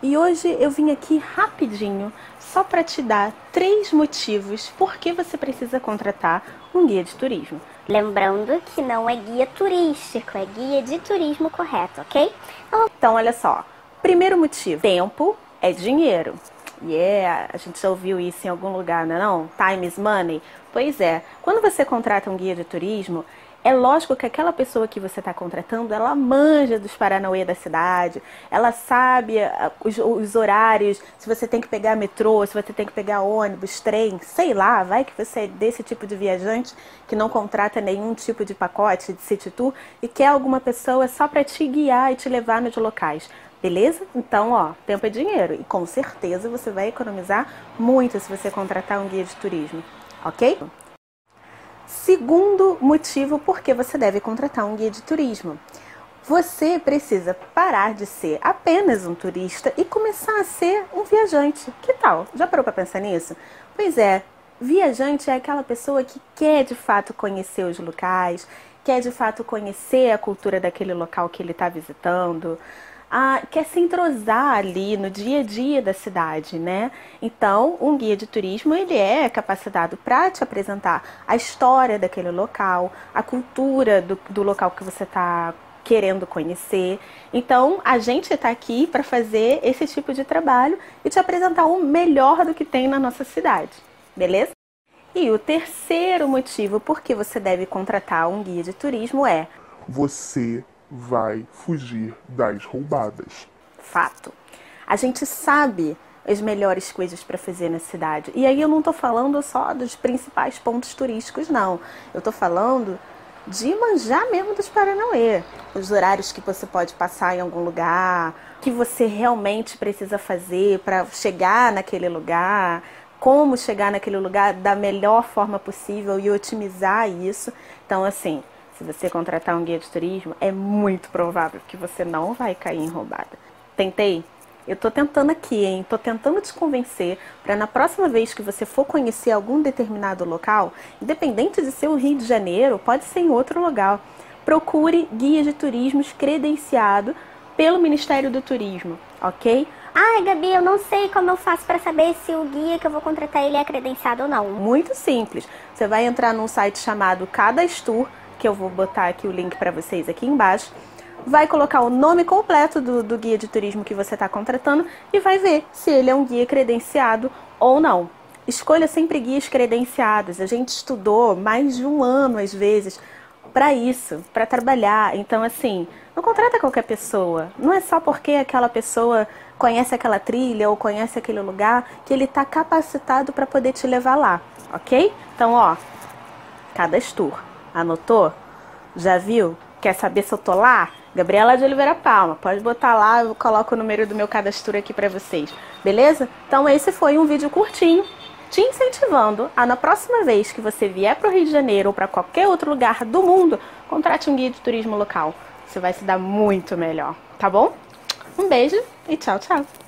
E hoje eu vim aqui rapidinho só para te dar três motivos por que você precisa contratar um guia de turismo. Lembrando que não é guia turístico, é guia de turismo correto, ok? Então, olha só. Primeiro motivo: tempo é dinheiro. Yeah, a gente já ouviu isso em algum lugar, não é não? Time is money. Pois é, quando você contrata um guia de turismo, é lógico que aquela pessoa que você está contratando, ela manja dos Paranauê da cidade, ela sabe ah, os, os, horários, se você tem que pegar metrô, se você tem que pegar ônibus, trem, sei lá, vai que você é desse tipo de viajante que não contrata nenhum tipo de pacote de city tour e quer alguma pessoa só para te guiar e te levar nos locais. Beleza? Então, ó, tempo é dinheiro e com certeza você vai economizar muito se você contratar um guia de turismo, ok? Segundo motivo por que você deve contratar um guia de turismo. Você precisa parar de ser apenas um turista e começar a ser um viajante. Que tal? Já parou para pensar nisso? Pois é, viajante é aquela pessoa que quer de fato conhecer os locais, quer de fato conhecer a cultura daquele local que ele está visitando a, quer se entrosar ali no dia a dia da cidade, né? Então, um guia de turismo ele é capacitado para te apresentar a história daquele local, a cultura do, do local que você está querendo conhecer. Então, a gente está aqui para fazer esse tipo de trabalho e te apresentar o melhor do que tem na nossa cidade, beleza? E o terceiro motivo por que você deve contratar um guia de turismo é você vai fugir das roubadas. Fato. A gente sabe as melhores coisas para fazer na cidade. E aí eu não estou falando só dos principais pontos turísticos, não. Eu estou falando de manjar mesmo dos Paranauê. Os horários que você pode passar em algum lugar, que você realmente precisa fazer para chegar naquele lugar, como chegar naquele lugar da melhor forma possível e otimizar isso. Então, assim, se você contratar um guia de turismo, é muito provável que você não vai cair em roubada. Tentei? Eu tô tentando aqui, hein? Tô tentando te convencer para na próxima vez que você for conhecer algum determinado local, independente de ser o Rio de Janeiro, pode ser em outro lugar, procure guia de turismos credenciado pelo Ministério do Turismo, ok? Ai, Gabi, eu não sei como eu faço para saber se o guia que eu vou contratar ele é credenciado ou não. Muito simples. Você vai entrar num site chamado Cadastur que eu vou botar aqui o link para vocês aqui embaixo. Vai colocar o nome completo do, do guia de turismo que você está contratando e vai ver se ele é um guia credenciado ou não. Escolha sempre guias credenciados. A gente estudou mais de um ano, às vezes, para isso, para trabalhar. Então, assim, não contrata qualquer pessoa. Não é só porque aquela pessoa conhece aquela trilha ou conhece aquele lugar que ele está capacitado para poder te levar lá, ok? Então, ó, cadastur. Anotou? Já viu? Quer saber se eu tô lá? Gabriela de Oliveira Palma. Pode botar lá, eu coloco o número do meu cadastro aqui para vocês. Beleza? Então esse foi um vídeo curtinho te incentivando a na próxima vez que você vier para o Rio de Janeiro ou para qualquer outro lugar do mundo, contrate um guia de turismo local. Você vai se dar muito melhor, tá bom? Um beijo e tchau, tchau.